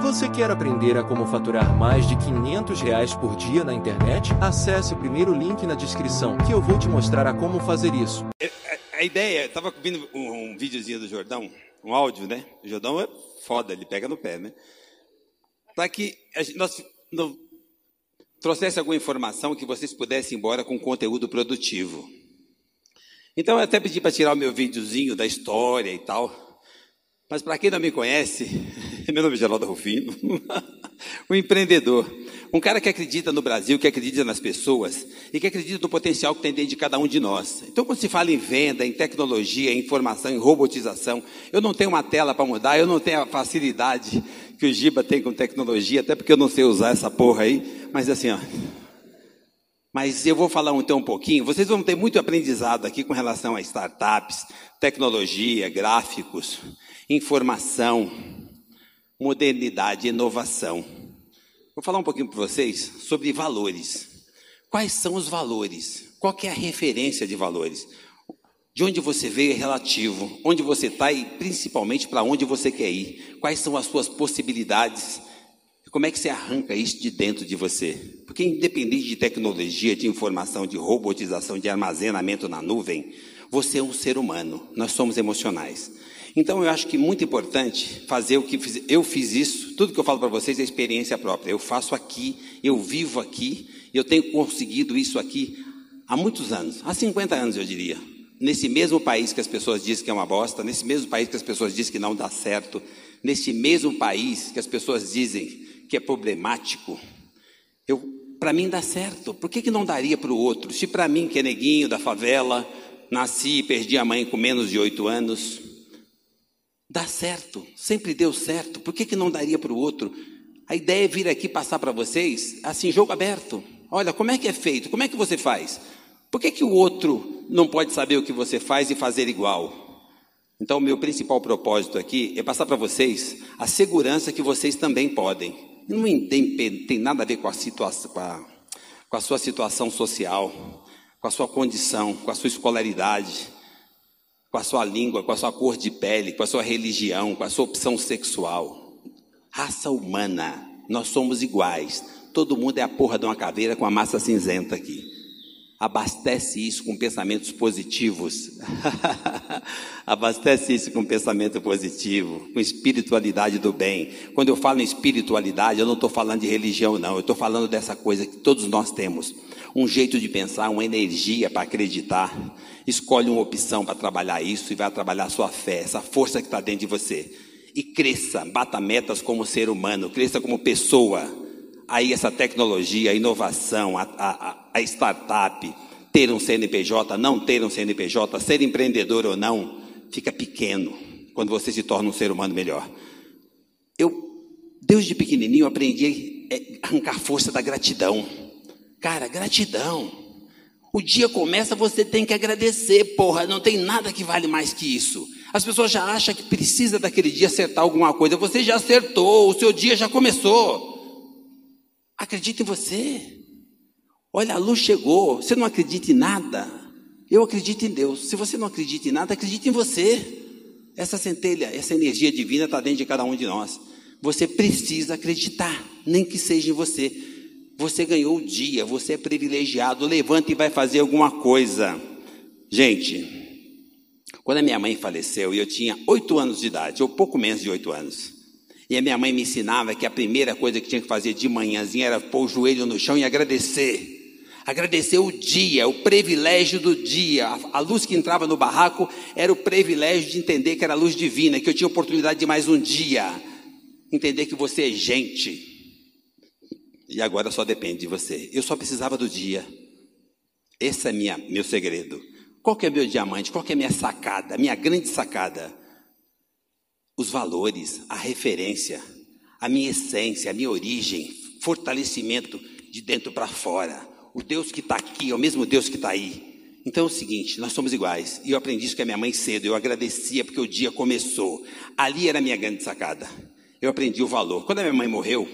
Você quer aprender a como faturar mais de 500 reais por dia na internet? Acesse o primeiro link na descrição que eu vou te mostrar a como fazer isso. A, a, a ideia, estava vendo um, um videozinho do Jordão, um áudio, né? O Jordão é foda, ele pega no pé, né? Para que gente, nós não, trouxesse alguma informação que vocês pudessem ir embora com conteúdo produtivo. Então eu até pedi para tirar o meu videozinho da história e tal. Mas para quem não me conhece, meu nome é Geraldo Rufino, um empreendedor, um cara que acredita no Brasil, que acredita nas pessoas e que acredita no potencial que tem dentro de cada um de nós. Então, quando se fala em venda, em tecnologia, em informação, em robotização, eu não tenho uma tela para mudar, eu não tenho a facilidade que o Giba tem com tecnologia, até porque eu não sei usar essa porra aí, mas assim, ó. Mas eu vou falar então um pouquinho, vocês vão ter muito aprendizado aqui com relação a startups, tecnologia, gráficos informação, modernidade, inovação. Vou falar um pouquinho para vocês sobre valores. Quais são os valores? Qual é a referência de valores? De onde você veio é relativo, onde você está e principalmente para onde você quer ir. Quais são as suas possibilidades? Como é que você arranca isso de dentro de você? Porque independente de tecnologia, de informação, de robotização, de armazenamento na nuvem, você é um ser humano, nós somos emocionais. Então eu acho que é muito importante fazer o que fiz, eu fiz isso, tudo que eu falo para vocês é experiência própria. Eu faço aqui, eu vivo aqui, eu tenho conseguido isso aqui há muitos anos, há 50 anos eu diria. Nesse mesmo país que as pessoas dizem que é uma bosta, nesse mesmo país que as pessoas dizem que não dá certo, nesse mesmo país que as pessoas dizem que é problemático, eu para mim dá certo. Por que, que não daria para o outro? Se para mim, que é neguinho da favela, nasci e perdi a mãe com menos de oito anos, Dá certo, sempre deu certo, por que, que não daria para o outro? A ideia é vir aqui passar para vocês, assim, jogo aberto. Olha, como é que é feito? Como é que você faz? Por que, que o outro não pode saber o que você faz e fazer igual? Então, o meu principal propósito aqui é passar para vocês a segurança que vocês também podem. Não tem, nada a ver com a, situação, com, a, com a sua situação social, com a sua condição, com a sua escolaridade com a sua língua, com a sua cor de pele, com a sua religião, com a sua opção sexual. Raça humana, nós somos iguais. Todo mundo é a porra de uma caveira com a massa cinzenta aqui. Abastece isso com pensamentos positivos. Abastece isso com pensamento positivo, com espiritualidade do bem. Quando eu falo em espiritualidade, eu não estou falando de religião, não. Eu estou falando dessa coisa que todos nós temos. Um jeito de pensar, uma energia para acreditar. Escolhe uma opção para trabalhar isso e vai trabalhar a sua fé, essa força que está dentro de você. E cresça, bata metas como ser humano, cresça como pessoa aí essa tecnologia, a inovação, a, a, a startup, ter um CNPJ, não ter um CNPJ, ser empreendedor ou não, fica pequeno quando você se torna um ser humano melhor. Eu, desde pequenininho, aprendi a arrancar força da gratidão. Cara, gratidão. O dia começa, você tem que agradecer, porra, não tem nada que vale mais que isso. As pessoas já acham que precisa daquele dia acertar alguma coisa. Você já acertou, o seu dia já começou. Acredite em você. Olha, a luz chegou. Você não acredita em nada? Eu acredito em Deus. Se você não acredita em nada, acredite em você. Essa centelha, essa energia divina está dentro de cada um de nós. Você precisa acreditar, nem que seja em você. Você ganhou o dia, você é privilegiado. Levanta e vai fazer alguma coisa. Gente, quando a minha mãe faleceu, eu tinha oito anos de idade, ou pouco menos de oito anos. E a minha mãe me ensinava que a primeira coisa que tinha que fazer de manhãzinha era pôr o joelho no chão e agradecer. Agradecer o dia, o privilégio do dia. A, luz que entrava no barraco era o privilégio de entender que era a luz divina, que eu tinha oportunidade de mais um dia. Entender que você é gente. E agora só depende de você. Eu só precisava do dia. Esse é minha, meu segredo. Qual que é meu diamante? Qual que é minha sacada? Minha grande sacada? os valores, a referência, a minha essência, a minha origem, fortalecimento de dentro para fora. O Deus que está aqui é o mesmo Deus que está aí. Então é o seguinte, nós somos iguais. E eu aprendi isso com a minha mãe cedo. Eu agradecia porque o dia começou. Ali era a minha grande sacada. Eu aprendi o valor. Quando a minha mãe morreu,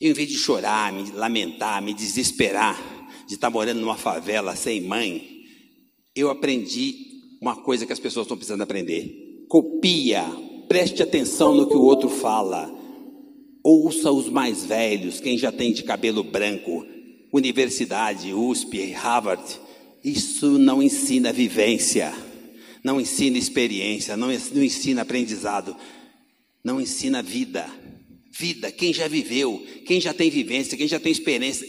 eu, em vez de chorar, me lamentar, me desesperar de estar morando numa favela sem mãe, eu aprendi uma coisa que as pessoas estão precisando aprender copia, preste atenção no que o outro fala. Ouça os mais velhos, quem já tem de cabelo branco, universidade, USP, Harvard. Isso não ensina vivência, não ensina experiência, não, ensina aprendizado, não ensina vida. Vida, quem já viveu, quem já tem vivência, quem já tem experiência,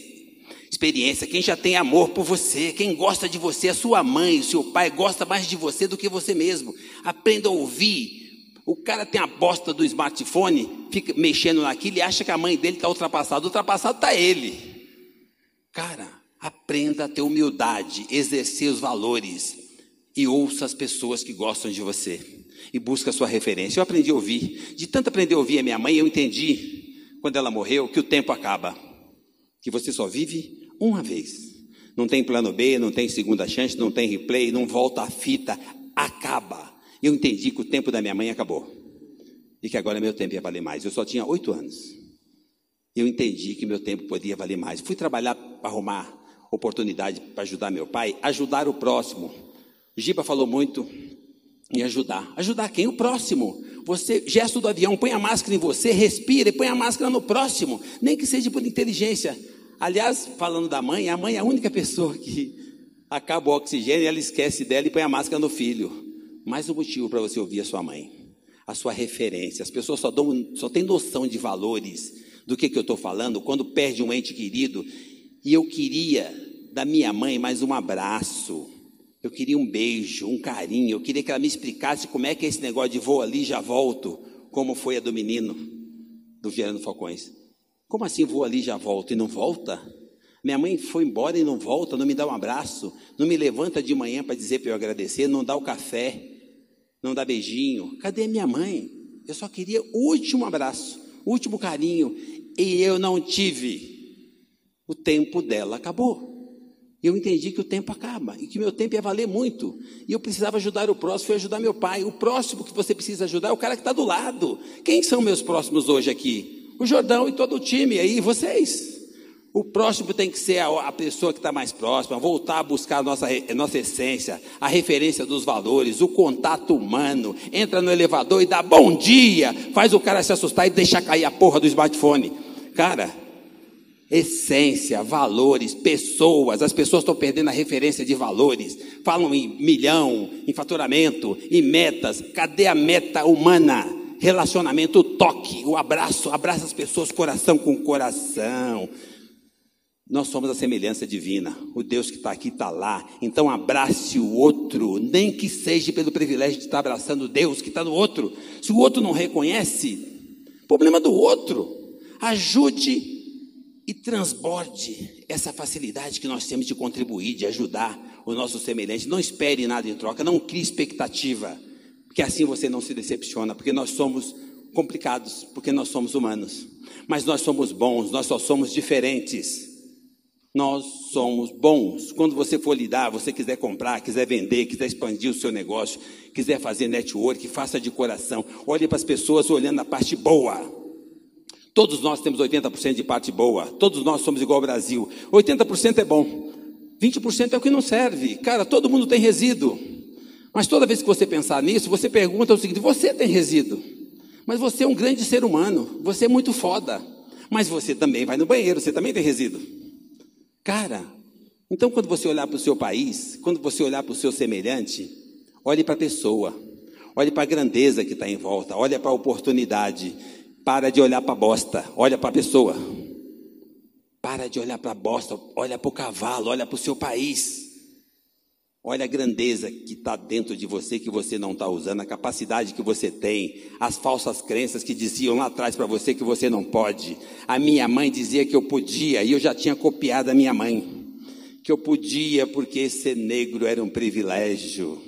experiência, quem já tem amor por você, quem gosta de você, a sua mãe, o seu pai gosta mais de você do que você mesmo. Aprenda a ouvir. O cara tem a bosta do smartphone, fica mexendo naquilo e acha que a mãe dele está ultrapassada. Ultrapassado está ele. Cara, aprenda a ter humildade, exercer os valores e ouça as pessoas que gostam de você e busca a sua referência. Eu aprendi a ouvir. De tanto aprender a ouvir a minha mãe, eu entendi, quando ela morreu, que o tempo acaba. Que você só vive uma vez. Não tem plano B, não tem segunda chance, não tem replay, não volta a fita, acaba. Eu entendi que o tempo da minha mãe acabou. E que agora meu tempo ia valer mais. Eu só tinha oito anos. Eu entendi que meu tempo podia valer mais. Fui trabalhar para arrumar oportunidade para ajudar meu pai, ajudar o próximo. Giba falou muito em ajudar. Ajudar quem? O próximo. Você, gesto do avião, põe a máscara em você, respira e põe a máscara no próximo, nem que seja por inteligência. Aliás, falando da mãe, a mãe é a única pessoa que acaba o oxigênio e ela esquece dela e põe a máscara no filho. Mais um motivo para você ouvir a sua mãe, a sua referência. As pessoas só, dão, só têm noção de valores do que, que eu estou falando quando perde um ente querido. E eu queria da minha mãe mais um abraço eu queria um beijo, um carinho. Eu queria que ela me explicasse como é que é esse negócio de vou ali já volto, como foi a do menino do Vieira Falcões. Como assim vou ali já volto e não volta? Minha mãe foi embora e não volta, não me dá um abraço, não me levanta de manhã para dizer para eu agradecer, não dá o café, não dá beijinho. Cadê minha mãe? Eu só queria o último abraço, o último carinho, e eu não tive. O tempo dela acabou. Eu entendi que o tempo acaba e que meu tempo ia valer muito. E eu precisava ajudar o próximo, foi ajudar meu pai. O próximo que você precisa ajudar é o cara que está do lado. Quem são meus próximos hoje aqui? O Jordão e todo o time aí, vocês. O próximo tem que ser a, a pessoa que está mais próxima, voltar a buscar a nossa, a nossa essência, a referência dos valores, o contato humano. Entra no elevador e dá bom dia, faz o cara se assustar e deixar cair a porra do smartphone. Cara, essência, valores, pessoas. As pessoas estão perdendo a referência de valores. Falam em milhão, em faturamento, em metas. Cadê a meta humana? Relacionamento, o toque, o abraço. Abraça as pessoas coração com coração. Nós somos a semelhança divina. O Deus que está aqui está lá. Então abrace o outro, nem que seja pelo privilégio de estar abraçando Deus que está no outro. Se o outro não reconhece, problema do outro. Ajude e transborde essa facilidade que nós temos de contribuir, de ajudar o nosso semelhante. Não espere nada em troca, não crie expectativa, porque assim você não se decepciona, porque nós somos complicados, porque nós somos humanos. Mas nós somos bons, nós só somos diferentes. Nós somos bons. Quando você for lidar, você quiser comprar, quiser vender, quiser expandir o seu negócio, quiser fazer network, faça de coração. Olhe para as pessoas olhando a parte boa. Todos nós temos 80% de parte boa. Todos nós somos igual ao Brasil. 80% é bom. 20% é o que não serve. Cara, todo mundo tem resíduo. Mas toda vez que você pensar nisso, você pergunta o seguinte: você tem resíduo? Mas você é um grande ser humano. Você é muito foda. Mas você também vai no banheiro, você também tem resíduo. Cara, então quando você olhar para o seu país, quando você olhar para o seu semelhante, olhe para a pessoa, olhe para a grandeza que está em volta, olhe para a oportunidade. Para de olhar para a bosta, olha para a pessoa. Para de olhar para a bosta, olha para o cavalo, olha para o seu país. Olha a grandeza que está dentro de você que você não está usando, a capacidade que você tem, as falsas crenças que diziam lá atrás para você que você não pode. A minha mãe dizia que eu podia e eu já tinha copiado a minha mãe, que eu podia porque ser negro era um privilégio.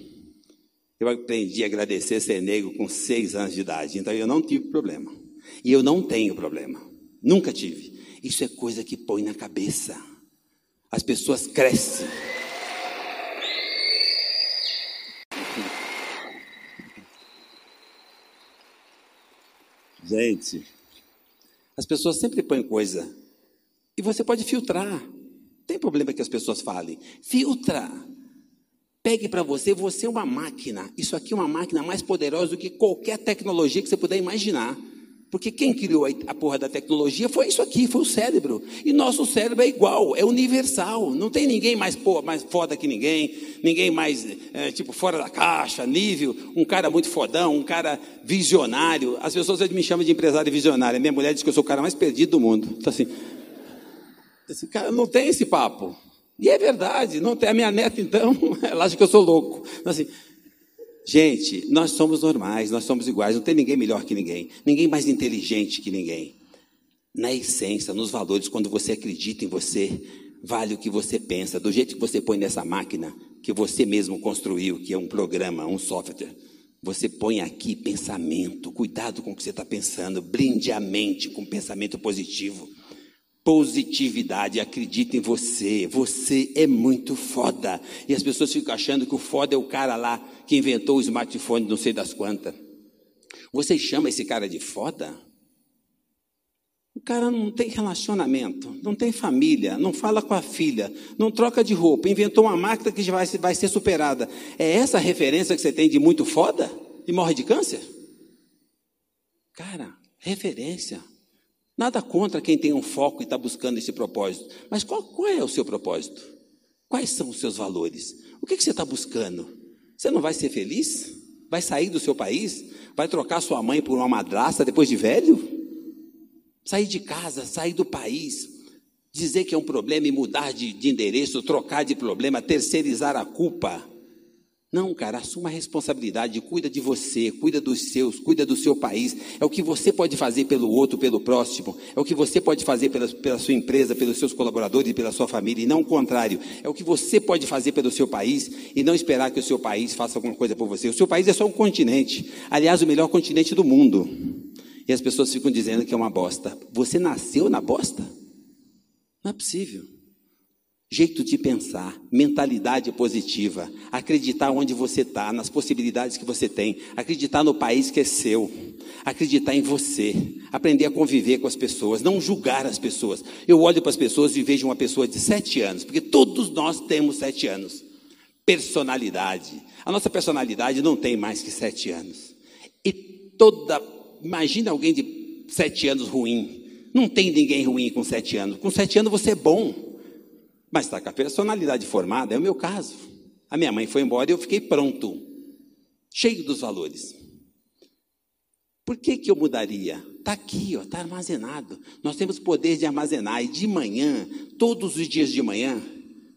Eu aprendi a agradecer ser negro com seis anos de idade, então eu não tive problema. E eu não tenho problema. Nunca tive. Isso é coisa que põe na cabeça. As pessoas crescem. Gente, as pessoas sempre põem coisa. E você pode filtrar. Tem problema que as pessoas falem. Filtra. Pegue para você, você é uma máquina. Isso aqui é uma máquina mais poderosa do que qualquer tecnologia que você puder imaginar. Porque quem criou a porra da tecnologia foi isso aqui, foi o cérebro. E nosso cérebro é igual, é universal. Não tem ninguém mais, pô, mais foda que ninguém, ninguém mais, é, tipo, fora da caixa, nível, um cara muito fodão, um cara visionário. As pessoas me chamam de empresário visionário. Minha mulher diz que eu sou o cara mais perdido do mundo. Então, assim, esse cara não tem esse papo. E é verdade, não tem. A minha neta, então, ela acha que eu sou louco. Então, assim, Gente, nós somos normais, nós somos iguais, não tem ninguém melhor que ninguém, ninguém mais inteligente que ninguém. Na essência, nos valores, quando você acredita em você, vale o que você pensa, do jeito que você põe nessa máquina, que você mesmo construiu, que é um programa, um software. Você põe aqui pensamento, cuidado com o que você está pensando, blinde a mente com pensamento positivo positividade, acredita em você. Você é muito foda. E as pessoas ficam achando que o foda é o cara lá que inventou o smartphone, não sei das quantas. Você chama esse cara de foda? O cara não tem relacionamento, não tem família, não fala com a filha, não troca de roupa, inventou uma máquina que vai, vai ser superada. É essa referência que você tem de muito foda? E morre de câncer? Cara, referência. Nada contra quem tem um foco e está buscando esse propósito. Mas qual, qual, é o seu propósito? Quais são os seus valores? O que, que você está buscando? Você não vai ser feliz? Vai sair do seu país? Vai trocar sua mãe por uma madrasta depois de velho? Sair de casa, sair do país, dizer que é um problema e mudar de, de endereço, trocar de problema, terceirizar a culpa. Não, cara, assuma a responsabilidade, cuida de você, cuida dos seus, cuida do seu país. É o que você pode fazer pelo outro, pelo próximo. É o que você pode fazer pela, pela sua empresa, pelos seus colaboradores e pela sua família, e não o contrário. É o que você pode fazer pelo seu país e não esperar que o seu país faça alguma coisa por você. O seu país é só um continente. Aliás, o melhor continente do mundo. E as pessoas ficam dizendo que é uma bosta. Você nasceu na bosta? Não é possível jeito de pensar, mentalidade positiva, acreditar onde você está, nas possibilidades que você tem, acreditar no país que é seu, acreditar em você, aprender a conviver com as pessoas, não julgar as pessoas. Eu olho para as pessoas e vejo uma pessoa de sete anos, porque todos nós temos sete anos. Personalidade. A nossa personalidade não tem mais que sete anos. E toda. Imagina alguém de sete anos ruim. Não tem ninguém ruim com sete anos. Com sete anos você é bom. Mas está com a personalidade formada, é o meu caso. A minha mãe foi embora e eu fiquei pronto, cheio dos valores. Por que, que eu mudaria? Está aqui, está armazenado. Nós temos poder de armazenar. E de manhã, todos os dias de manhã,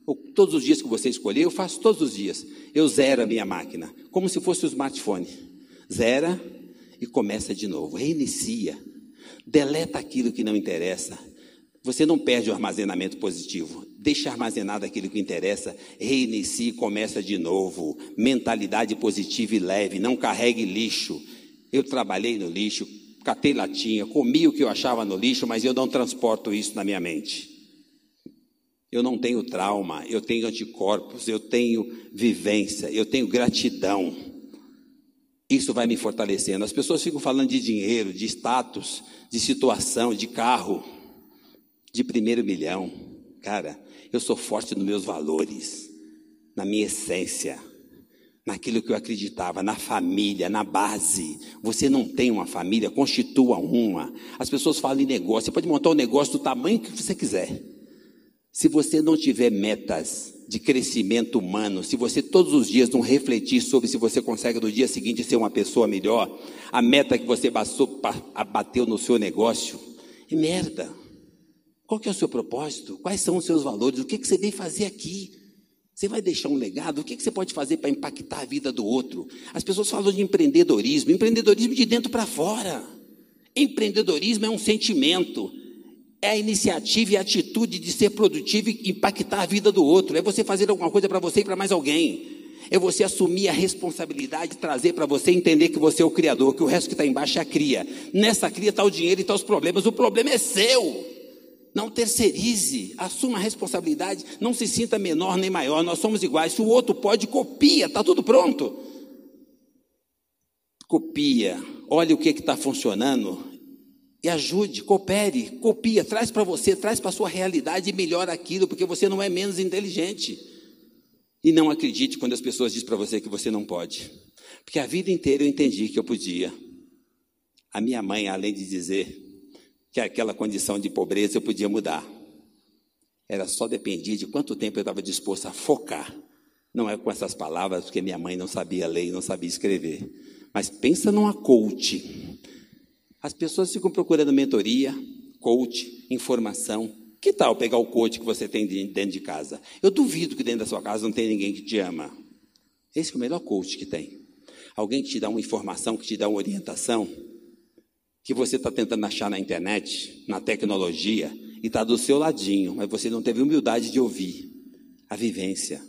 ou todos os dias que você escolher, eu faço todos os dias. Eu zero a minha máquina, como se fosse o smartphone. Zera e começa de novo. Reinicia. Deleta aquilo que não interessa. Você não perde o armazenamento positivo. Deixa armazenado aquilo que interessa, reinicie e começa de novo. Mentalidade positiva e leve, não carregue lixo. Eu trabalhei no lixo, catei latinha, comi o que eu achava no lixo, mas eu não transporto isso na minha mente. Eu não tenho trauma, eu tenho anticorpos, eu tenho vivência, eu tenho gratidão. Isso vai me fortalecendo. As pessoas ficam falando de dinheiro, de status, de situação, de carro de primeiro milhão. Cara, eu sou forte nos meus valores, na minha essência, naquilo que eu acreditava, na família, na base. Você não tem uma família, constitua uma. As pessoas falam em negócio, você pode montar um negócio do tamanho que você quiser. Se você não tiver metas de crescimento humano, se você todos os dias não refletir sobre se você consegue no dia seguinte ser uma pessoa melhor, a meta que você bateu no seu negócio, é merda. Qual que é o seu propósito? Quais são os seus valores? O que, que você vem fazer aqui? Você vai deixar um legado? O que, que você pode fazer para impactar a vida do outro? As pessoas falam de empreendedorismo, empreendedorismo de dentro para fora. Empreendedorismo é um sentimento, é a iniciativa e a atitude de ser produtivo e impactar a vida do outro. É você fazer alguma coisa para você e para mais alguém. É você assumir a responsabilidade, trazer para você entender que você é o criador, que o resto que está embaixo é a cria. Nessa cria está o dinheiro e está os problemas. O problema é seu. Não terceirize, assuma a responsabilidade, não se sinta menor nem maior, nós somos iguais. Se o outro pode, copia, está tudo pronto. Copia, olhe o que está funcionando e ajude, coopere, copia, traz para você, traz para a sua realidade e melhora aquilo, porque você não é menos inteligente. E não acredite quando as pessoas dizem para você que você não pode. Porque a vida inteira eu entendi que eu podia. A minha mãe, além de dizer que aquela condição de pobreza eu podia mudar, era só dependia de quanto tempo eu estava disposto a focar. Não é com essas palavras, porque minha mãe não sabia ler e não sabia escrever. Mas pensa numa coach. As pessoas ficam procurando mentoria, coach, informação. Que tal pegar o coach que você tem dentro de casa? Eu duvido que dentro da sua casa não tem ninguém que te ama. Esse é o melhor coach que tem. Alguém que te dá uma informação, que te dá uma orientação, que você está tentando achar na internet, na tecnologia, e está do seu ladinho, mas você não teve humildade de ouvir a vivência.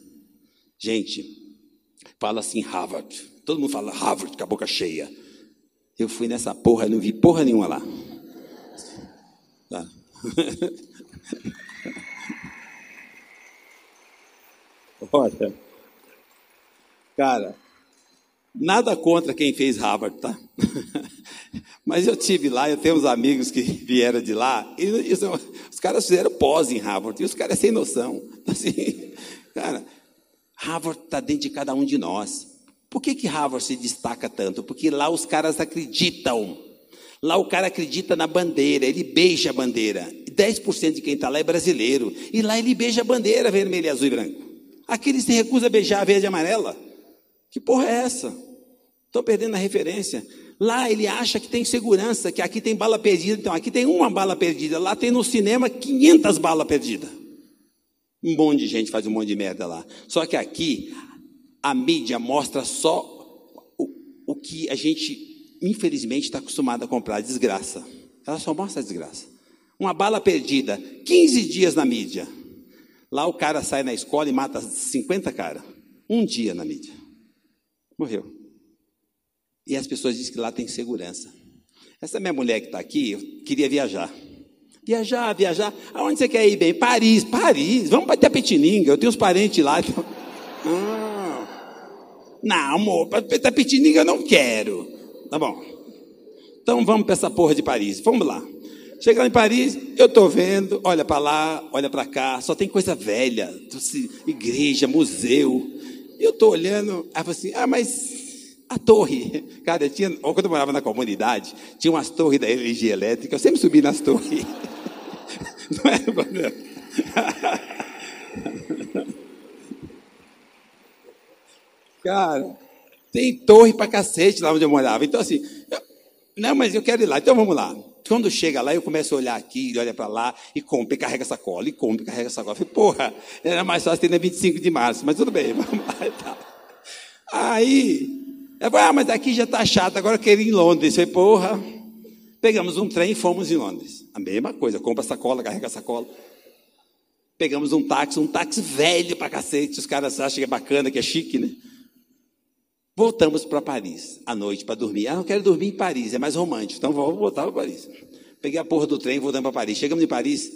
Gente, fala assim Harvard. Todo mundo fala Harvard com a boca cheia. Eu fui nessa porra, não vi porra nenhuma lá. Tá. Olha, cara, nada contra quem fez Harvard, tá? Mas eu tive lá, eu tenho uns amigos que vieram de lá, e, os caras fizeram pós em Harvard, e os caras sem noção. Assim, cara, Harvard está dentro de cada um de nós. Por que, que Harvard se destaca tanto? Porque lá os caras acreditam. Lá o cara acredita na bandeira, ele beija a bandeira. 10% de quem está lá é brasileiro. E lá ele beija a bandeira vermelha, azul e branco. Aqui ele se recusa a beijar a verde e amarela. Que porra é essa? Estou perdendo a referência. Lá ele acha que tem segurança, que aqui tem bala perdida. Então, aqui tem uma bala perdida. Lá tem no cinema 500 balas perdidas. Um monte de gente faz um monte de merda lá. Só que aqui, a mídia mostra só o, o que a gente, infelizmente, está acostumado a comprar: desgraça. Ela só mostra a desgraça. Uma bala perdida, 15 dias na mídia. Lá o cara sai na escola e mata 50 caras. Um dia na mídia. Morreu. E as pessoas dizem que lá tem segurança. Essa minha mulher que está aqui, queria viajar. Viajar, viajar. Aonde você quer ir bem? Paris, Paris. Vamos para Tapetininga. Eu tenho uns parentes lá. Então... Ah. Não, amor, para Tapetininga eu não quero. Tá bom. Então vamos para essa porra de Paris. Vamos lá. Chegando em Paris, eu estou vendo, olha para lá, olha para cá, só tem coisa velha, igreja, museu. E eu estou olhando, aí assim, ah, mas a torre, cara, tinha, quando eu morava na comunidade, tinha umas torres da energia elétrica, eu sempre subi nas torres. Não é problema. Cara, tem torre pra cacete lá onde eu morava. Então, assim, eu, não, mas eu quero ir lá, então vamos lá. Quando chega lá, eu começo a olhar aqui, olha para lá, e compra, e carrega sacola, e compra, e carrega sacola. Eu falei, porra, era mais fácil ter na 25 de março, mas tudo bem, vamos lá e tal. Aí, eu falei, ah, mas aqui já está chato, agora eu quero ir em Londres. Eu falei, porra. Pegamos um trem e fomos em Londres. A mesma coisa, compra sacola, carrega sacola. Pegamos um táxi, um táxi velho pra cacete. Os caras acham que é bacana, que é chique, né? Voltamos para Paris à noite para dormir. Ah, não quero dormir em Paris, é mais romântico. Então vamos voltar para Paris. Peguei a porra do trem voltamos para Paris. Chegamos em Paris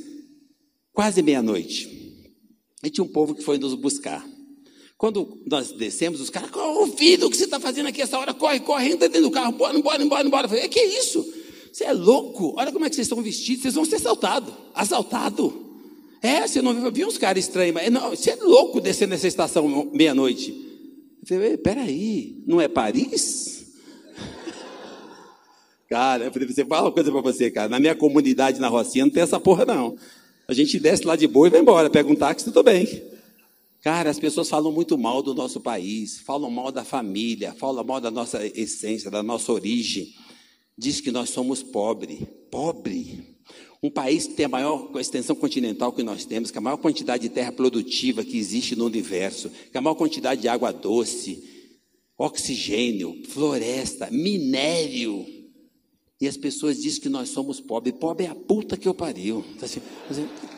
quase meia-noite. E tinha um povo que foi nos buscar. Quando nós descemos, os caras, ô filho, o que você está fazendo aqui essa hora? Corre, corre, entra dentro do carro, bora, bora, bora, bora. Eu falei, que isso? Você é louco? Olha como é que vocês estão vestidos, vocês vão ser assaltados. Assaltado. É, você não viu uns caras estranhos, mas não, você é louco descer nessa estação meia-noite. Eu falei, peraí, não é Paris? Cara, eu falei, você fala uma coisa para você, cara. Na minha comunidade, na Rocinha, não tem essa porra, não. A gente desce lá de boa e vai embora, pega um táxi, tudo bem. Cara, as pessoas falam muito mal do nosso país, falam mal da família, falam mal da nossa essência, da nossa origem. Diz que nós somos pobre, pobre. Um país que tem a maior extensão continental que nós temos, que a maior quantidade de terra produtiva que existe no universo, que a maior quantidade de água doce, oxigênio, floresta, minério. E as pessoas dizem que nós somos pobres. Pobre é a puta que eu pariu. Assim,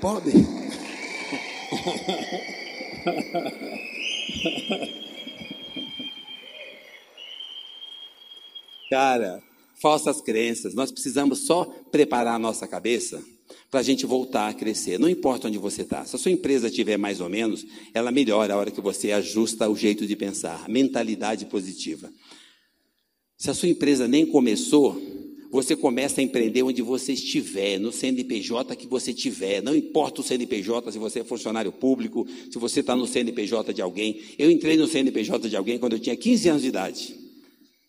pobre. Cara, falsas crenças. Nós precisamos só preparar a nossa cabeça para a gente voltar a crescer. Não importa onde você está. Se a sua empresa tiver mais ou menos, ela melhora a hora que você ajusta o jeito de pensar. Mentalidade positiva. Se a sua empresa nem começou, você começa a empreender onde você estiver, no CNPJ que você tiver. Não importa o CNPJ, se você é funcionário público, se você está no CNPJ de alguém. Eu entrei no CNPJ de alguém quando eu tinha 15 anos de idade.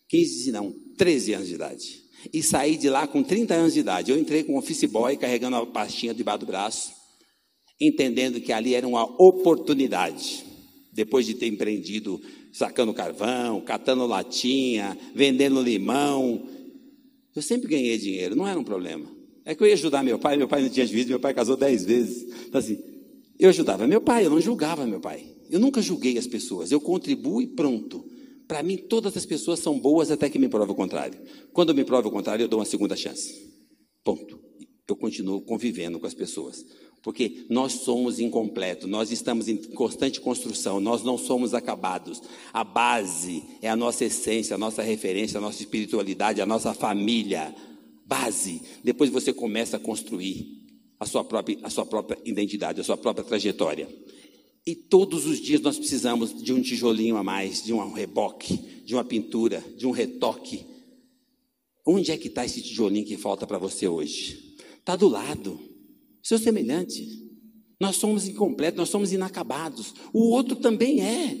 15 não, 13 anos de idade. e saí de lá com 30 anos de idade. Eu entrei com um office boy carregando uma pastinha debaixo do braço, entendendo que ali era uma oportunidade. Depois de ter empreendido sacando carvão, catando latinha, vendendo limão, eu sempre ganhei dinheiro, não era um problema. É que eu ia ajudar meu pai, meu pai não tinha juízo, meu pai casou dez vezes. Então, assim, eu ajudava meu pai, eu não julgava meu pai. Eu nunca julguei as pessoas, eu contribuo e pronto. Para mim, todas as pessoas são boas até que me prove o contrário. Quando me prove o contrário, eu dou uma segunda chance. Ponto. Eu continuo convivendo com as pessoas. Porque nós somos incompletos, nós estamos em constante construção, nós não somos acabados. A base é a nossa essência, a nossa referência, a nossa espiritualidade, a nossa família. Base. Depois você começa a construir a sua própria, a sua própria identidade, a sua própria trajetória. E todos os dias nós precisamos de um tijolinho a mais, de um reboque, de uma pintura, de um retoque. Onde é que está esse tijolinho que falta para você hoje? Está do lado, seu semelhante. Nós somos incompletos, nós somos inacabados. O outro também é.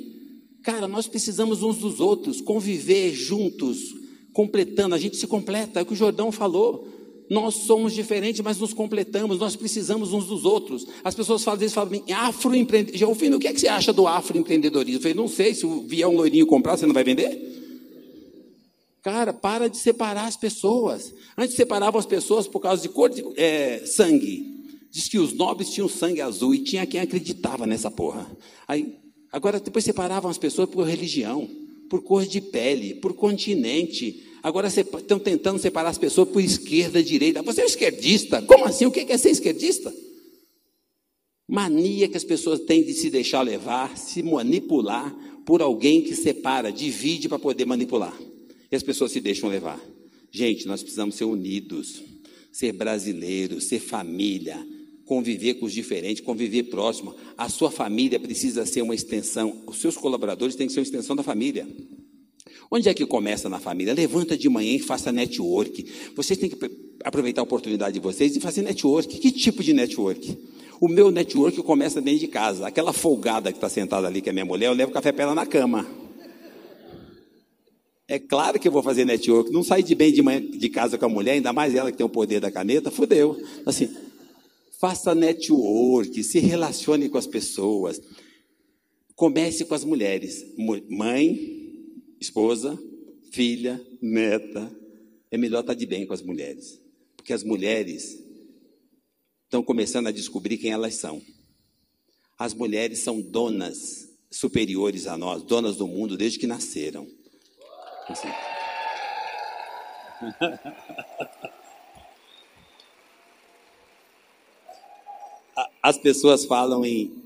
Cara, nós precisamos uns dos outros, conviver juntos, completando. A gente se completa, é o que o Jordão falou. Nós somos diferentes, mas nos completamos, nós precisamos uns dos outros. As pessoas falam, vezes falam, afroempreendedorismo. Geofino, o que, é que você acha do afroempreendedorismo? Eu falei, não sei, se vier um loirinho comprar, você não vai vender? Cara, para de separar as pessoas. Antes separavam as pessoas por causa de cor de é, sangue. Diz que os nobres tinham sangue azul e tinha quem acreditava nessa porra. Aí, agora depois separavam as pessoas por religião, por cor de pele, por continente. Agora estão tentando separar as pessoas por esquerda, direita. Você é esquerdista? Como assim? O que é ser esquerdista? Mania que as pessoas têm de se deixar levar, se manipular por alguém que separa, divide para poder manipular. E as pessoas se deixam levar. Gente, nós precisamos ser unidos, ser brasileiros, ser família, conviver com os diferentes, conviver próximo. A sua família precisa ser uma extensão, os seus colaboradores têm que ser uma extensão da família. Onde é que começa na família? Levanta de manhã e faça network. Vocês têm que aproveitar a oportunidade de vocês e fazer network. Que tipo de network? O meu network começa dentro de casa. Aquela folgada que está sentada ali, que é minha mulher, eu levo café para ela na cama. É claro que eu vou fazer network. Não sair de bem de, manhã, de casa com a mulher, ainda mais ela que tem o poder da caneta, fudeu. Assim, faça network, se relacione com as pessoas. Comece com as mulheres. Mãe, esposa, filha, neta. É melhor estar de bem com as mulheres. Porque as mulheres estão começando a descobrir quem elas são. As mulheres são donas superiores a nós, donas do mundo desde que nasceram. Assim. As pessoas falam em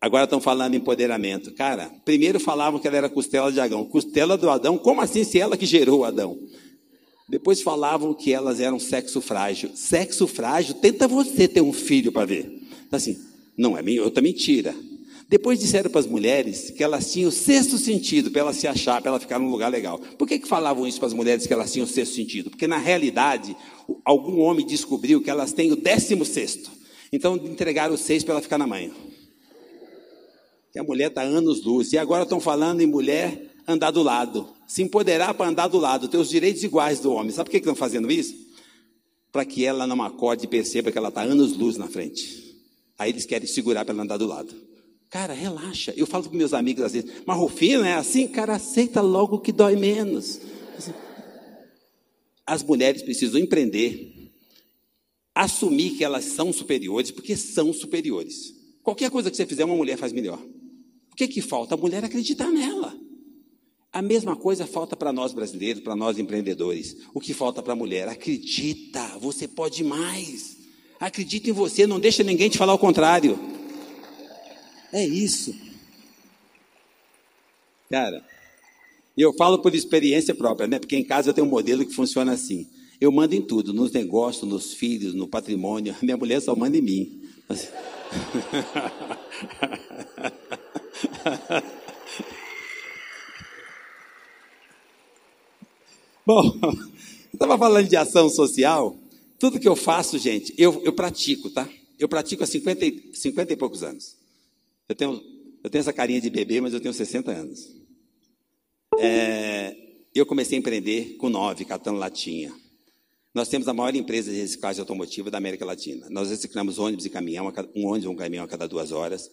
Agora estão falando em empoderamento. Cara, primeiro falavam que ela era costela de Adão. Costela do Adão? Como assim se ela que gerou Adão? Depois falavam que elas eram sexo frágil. Sexo frágil? Tenta você ter um filho para ver. Então, assim, não é outra mentira. Depois disseram para as mulheres que elas tinham o sexto sentido para elas se achar, para ela ficar num lugar legal. Por que, que falavam isso para as mulheres que elas tinham o sexto sentido? Porque na realidade, algum homem descobriu que elas têm o décimo sexto. Então entregaram o seis para ela ficar na mãe que a mulher está anos luz. E agora estão falando em mulher andar do lado. Se empoderar para andar do lado, ter os direitos iguais do homem. Sabe por que estão fazendo isso? Para que ela não acorde e perceba que ela está anos luz na frente. Aí eles querem segurar para ela andar do lado. Cara, relaxa. Eu falo para meus amigos às vezes, mas Rufino é assim, cara, aceita logo que dói menos. As mulheres precisam empreender, assumir que elas são superiores, porque são superiores. Qualquer coisa que você fizer, uma mulher faz melhor que, que falta? A mulher acreditar nela. A mesma coisa falta para nós brasileiros, para nós empreendedores. O que falta para a mulher? Acredita, você pode mais. Acredita em você, não deixa ninguém te falar o contrário. É isso. Cara, eu falo por experiência própria, né? Porque em casa eu tenho um modelo que funciona assim. Eu mando em tudo, nos negócios, nos filhos, no patrimônio. Minha mulher só manda em mim. Bom, estava falando de ação social. Tudo que eu faço, gente, eu, eu pratico, tá? Eu pratico há 50, 50 e poucos anos. Eu tenho, eu tenho essa carinha de bebê, mas eu tenho 60 anos. É, eu comecei a empreender com nove, catando latinha. Nós temos a maior empresa de reciclagem automotiva da América Latina. Nós reciclamos ônibus e caminhão, um ônibus e um caminhão a cada duas horas.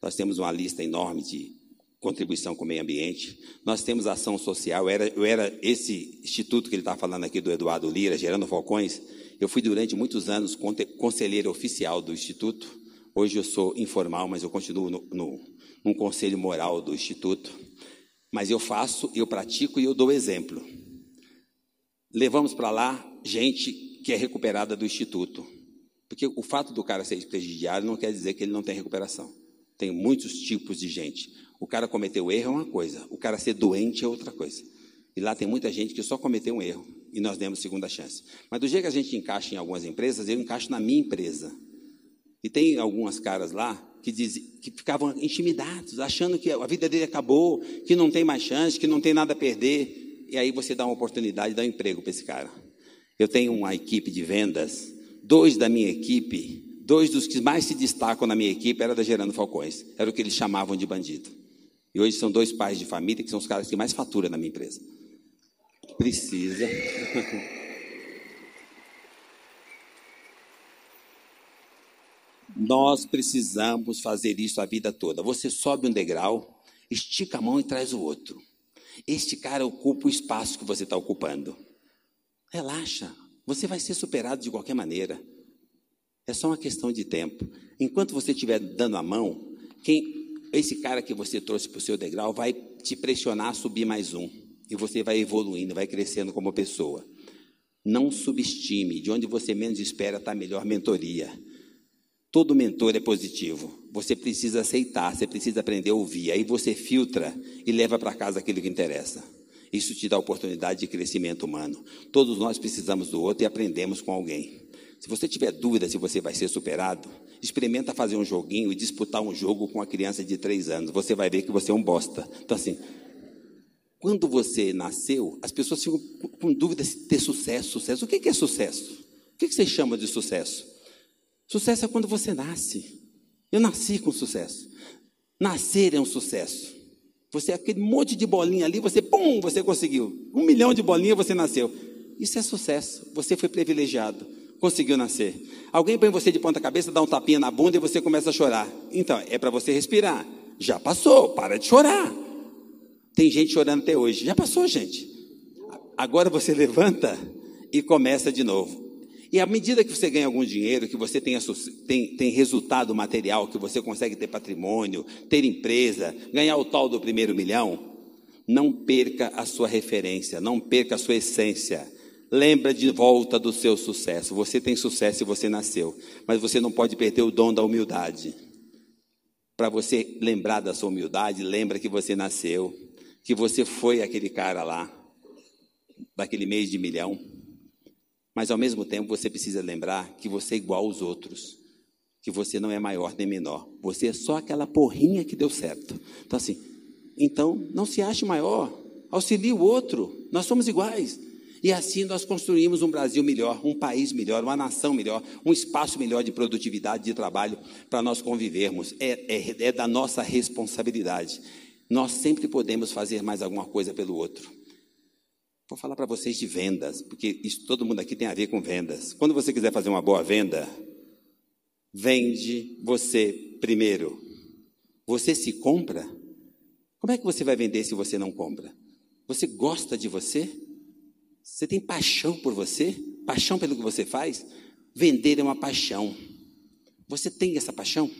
Nós temos uma lista enorme de contribuição com o meio ambiente. Nós temos ação social. Eu era, eu era esse instituto que ele está falando aqui do Eduardo Lira, Gerando Falcões. Eu fui durante muitos anos conselheiro oficial do instituto. Hoje eu sou informal, mas eu continuo no, no, no conselho moral do instituto. Mas eu faço, eu pratico e eu dou exemplo. Levamos para lá gente que é recuperada do instituto. Porque o fato do cara ser presidiário não quer dizer que ele não tem recuperação. Tem muitos tipos de gente. O cara cometeu erro é uma coisa, o cara ser doente é outra coisa. E lá tem muita gente que só cometeu um erro e nós demos segunda chance. Mas do jeito que a gente encaixa em algumas empresas, eu encaixo na minha empresa. E tem algumas caras lá que, diz, que ficavam intimidados, achando que a vida dele acabou, que não tem mais chance, que não tem nada a perder. E aí você dá uma oportunidade, dá um emprego para esse cara. Eu tenho uma equipe de vendas, dois da minha equipe, dois dos que mais se destacam na minha equipe era da Gerando Falcões, era o que eles chamavam de bandido. E hoje são dois pais de família que são os caras que mais faturam na minha empresa. Precisa. Nós precisamos fazer isso a vida toda. Você sobe um degrau, estica a mão e traz o outro. Este cara ocupa o espaço que você está ocupando. Relaxa, você vai ser superado de qualquer maneira. É só uma questão de tempo. Enquanto você estiver dando a mão, quem, esse cara que você trouxe para o seu degrau vai te pressionar a subir mais um. E você vai evoluindo, vai crescendo como pessoa. Não subestime. De onde você menos espera está a melhor mentoria. Todo mentor é positivo. Você precisa aceitar, você precisa aprender a ouvir. Aí você filtra e leva para casa aquilo que interessa. Isso te dá oportunidade de crescimento humano. Todos nós precisamos do outro e aprendemos com alguém. Se você tiver dúvida se você vai ser superado, experimenta fazer um joguinho e disputar um jogo com uma criança de três anos. Você vai ver que você é um bosta. Então, assim, quando você nasceu, as pessoas ficam com dúvida se ter sucesso. Sucesso. O que é sucesso? O que você chama de sucesso? Sucesso é quando você nasce. Eu nasci com sucesso. Nascer é um sucesso. Você, aquele monte de bolinha ali, você, pum, você conseguiu. Um milhão de bolinhas você nasceu. Isso é sucesso. Você foi privilegiado. Conseguiu nascer. Alguém põe você de ponta cabeça, dá um tapinha na bunda e você começa a chorar. Então, é para você respirar. Já passou, para de chorar. Tem gente chorando até hoje. Já passou, gente. Agora você levanta e começa de novo. E à medida que você ganha algum dinheiro, que você tenha, tem, tem resultado material, que você consegue ter patrimônio, ter empresa, ganhar o tal do primeiro milhão, não perca a sua referência, não perca a sua essência. Lembra de volta do seu sucesso. Você tem sucesso e você nasceu, mas você não pode perder o dom da humildade. Para você lembrar da sua humildade, lembra que você nasceu, que você foi aquele cara lá, daquele mês de milhão mas ao mesmo tempo você precisa lembrar que você é igual aos outros, que você não é maior nem menor. Você é só aquela porrinha que deu certo. Então assim, então não se ache maior, auxilie o outro. Nós somos iguais. E assim nós construímos um Brasil melhor, um país melhor, uma nação melhor, um espaço melhor de produtividade, de trabalho para nós convivermos. É, é, é da nossa responsabilidade. Nós sempre podemos fazer mais alguma coisa pelo outro. Vou falar para vocês de vendas, porque isso todo mundo aqui tem a ver com vendas. Quando você quiser fazer uma boa venda, vende você primeiro. Você se compra? Como é que você vai vender se você não compra? Você gosta de você? Você tem paixão por você? Paixão pelo que você faz? Vender é uma paixão. Você tem essa paixão?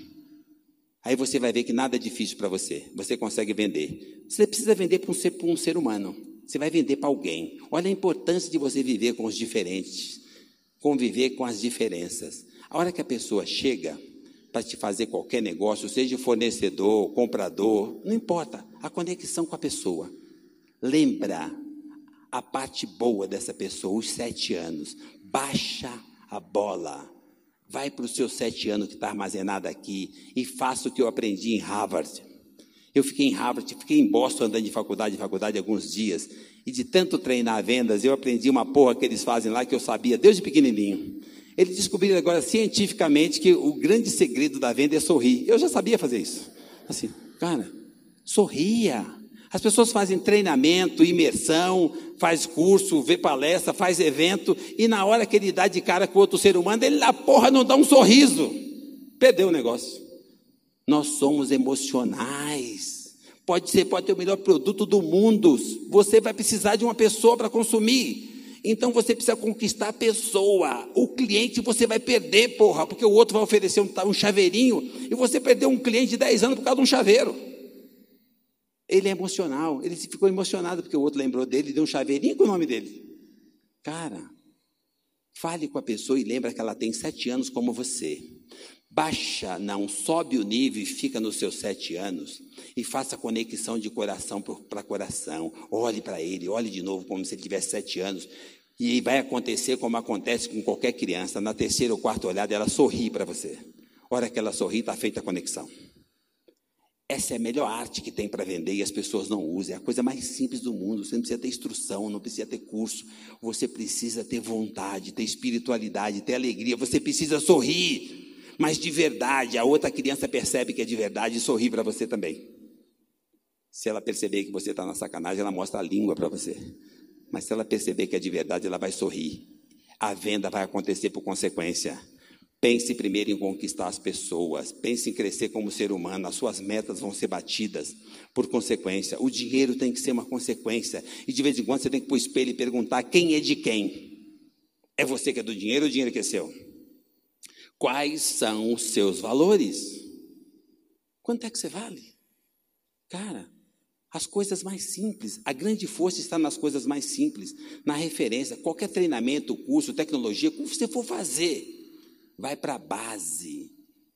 Aí você vai ver que nada é difícil para você. Você consegue vender. Você precisa vender para um ser, para um ser humano. Você vai vender para alguém. Olha a importância de você viver com os diferentes, conviver com as diferenças. A hora que a pessoa chega para te fazer qualquer negócio, seja fornecedor, comprador, não importa, a conexão com a pessoa. Lembra a parte boa dessa pessoa, os sete anos. Baixa a bola. Vai para os seus sete anos que está armazenado aqui e faça o que eu aprendi em Harvard. Eu fiquei em Harvard, fiquei em Boston andando de faculdade em faculdade alguns dias. E de tanto treinar vendas, eu aprendi uma porra que eles fazem lá que eu sabia desde pequenininho. Eles descobriram agora cientificamente que o grande segredo da venda é sorrir. Eu já sabia fazer isso. Assim, cara, sorria. As pessoas fazem treinamento, imersão, faz curso, vê palestra, faz evento, e na hora que ele dá de cara com outro ser humano, ele na porra não dá um sorriso. Perdeu o negócio. Nós somos emocionais. Pode ser, pode ter o melhor produto do mundo. Você vai precisar de uma pessoa para consumir. Então você precisa conquistar a pessoa. O cliente você vai perder, porra, porque o outro vai oferecer um, um chaveirinho e você perdeu um cliente de 10 anos por causa de um chaveiro. Ele é emocional, ele ficou emocionado porque o outro lembrou dele e deu um chaveirinho com o nome dele. Cara, fale com a pessoa e lembra que ela tem sete anos como você. Baixa, não, sobe o nível e fica nos seus sete anos e faça conexão de coração para coração. Olhe para ele, olhe de novo como se ele tivesse sete anos. E vai acontecer como acontece com qualquer criança. Na terceira ou quarta olhada, ela sorri para você. A hora que ela sorri, está feita a conexão. Essa é a melhor arte que tem para vender e as pessoas não usam. É a coisa mais simples do mundo. Você não precisa ter instrução, não precisa ter curso. Você precisa ter vontade, ter espiritualidade, ter alegria. Você precisa sorrir, mas de verdade. A outra criança percebe que é de verdade e sorri para você também. Se ela perceber que você está na sacanagem, ela mostra a língua para você. Mas se ela perceber que é de verdade, ela vai sorrir. A venda vai acontecer por consequência. Pense primeiro em conquistar as pessoas, pense em crescer como ser humano, as suas metas vão ser batidas por consequência. O dinheiro tem que ser uma consequência. E de vez em quando você tem que ir para o espelho e perguntar quem é de quem. É você que é do dinheiro ou o dinheiro que é seu? Quais são os seus valores? Quanto é que você vale? Cara, as coisas mais simples, a grande força está nas coisas mais simples, na referência. Qualquer treinamento, curso, tecnologia, como você for fazer, vai para a base.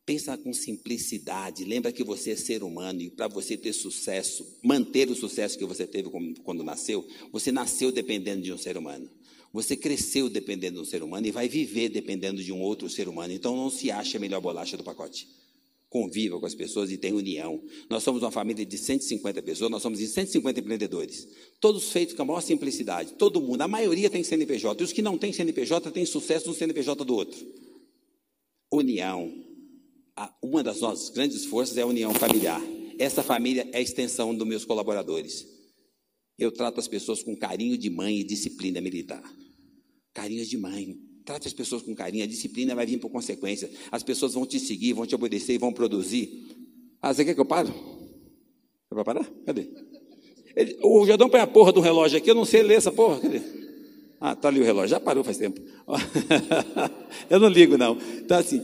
Pensa com simplicidade. Lembra que você é ser humano e para você ter sucesso, manter o sucesso que você teve quando nasceu, você nasceu dependendo de um ser humano. Você cresceu dependendo de um ser humano e vai viver dependendo de um outro ser humano. Então não se acha a melhor bolacha do pacote. Conviva com as pessoas e tenha união. Nós somos uma família de 150 pessoas, nós somos de 150 empreendedores. Todos feitos com a maior simplicidade. Todo mundo, a maioria tem CNPJ. E os que não têm CNPJ têm sucesso no CNPJ do outro união. Uma das nossas grandes forças é a união familiar. Essa família é a extensão dos meus colaboradores. Eu trato as pessoas com carinho de mãe e disciplina militar. Carinho de mãe. Trate as pessoas com carinho, a disciplina vai vir por consequência. As pessoas vão te seguir, vão te obedecer e vão produzir. Ah, você quer que eu pare? Você vai parar? Cadê? Ele, o Jordão põe a porra do relógio aqui, eu não sei ler essa porra. Cadê? Ah, tá ali o relógio, já parou faz tempo. Eu não ligo, não. Então, assim,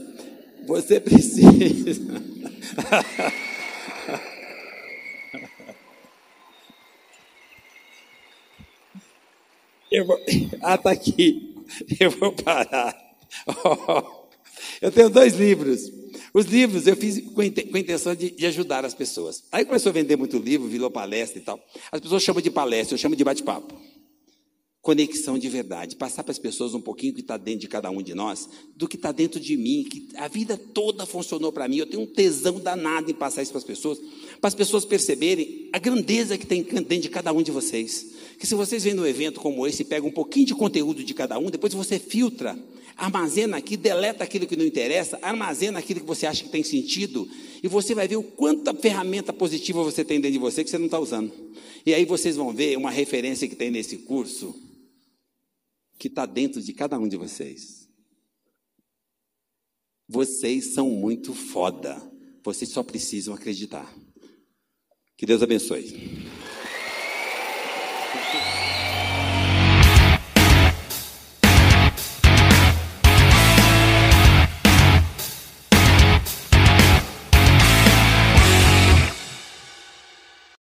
você precisa. Eu vou... Ah, tá aqui. Eu vou parar. Eu tenho dois livros. Os livros eu fiz com a intenção de, de, ajudar as pessoas. Aí começou a vender muito livro, virou palestra e tal. As pessoas chamam de palestra, eu chamo de bate-papo conexão de verdade, passar para as pessoas um pouquinho que está dentro de cada um de nós, do que está dentro de mim, que a vida toda funcionou para mim. Eu tenho um tesão danado em passar isso para as pessoas, para as pessoas perceberem a grandeza que tem dentro de cada um de vocês. Que se vocês vêm num evento como esse, pega um pouquinho de conteúdo de cada um, depois você filtra, armazena aqui, deleta aquilo que não interessa, armazena aquilo que você acha que tem sentido, e você vai ver o quanta ferramenta positiva você tem dentro de você que você não está usando. E aí vocês vão ver uma referência que tem nesse curso que está dentro de cada um de vocês. Vocês são muito foda. Vocês só precisam acreditar. Que Deus abençoe.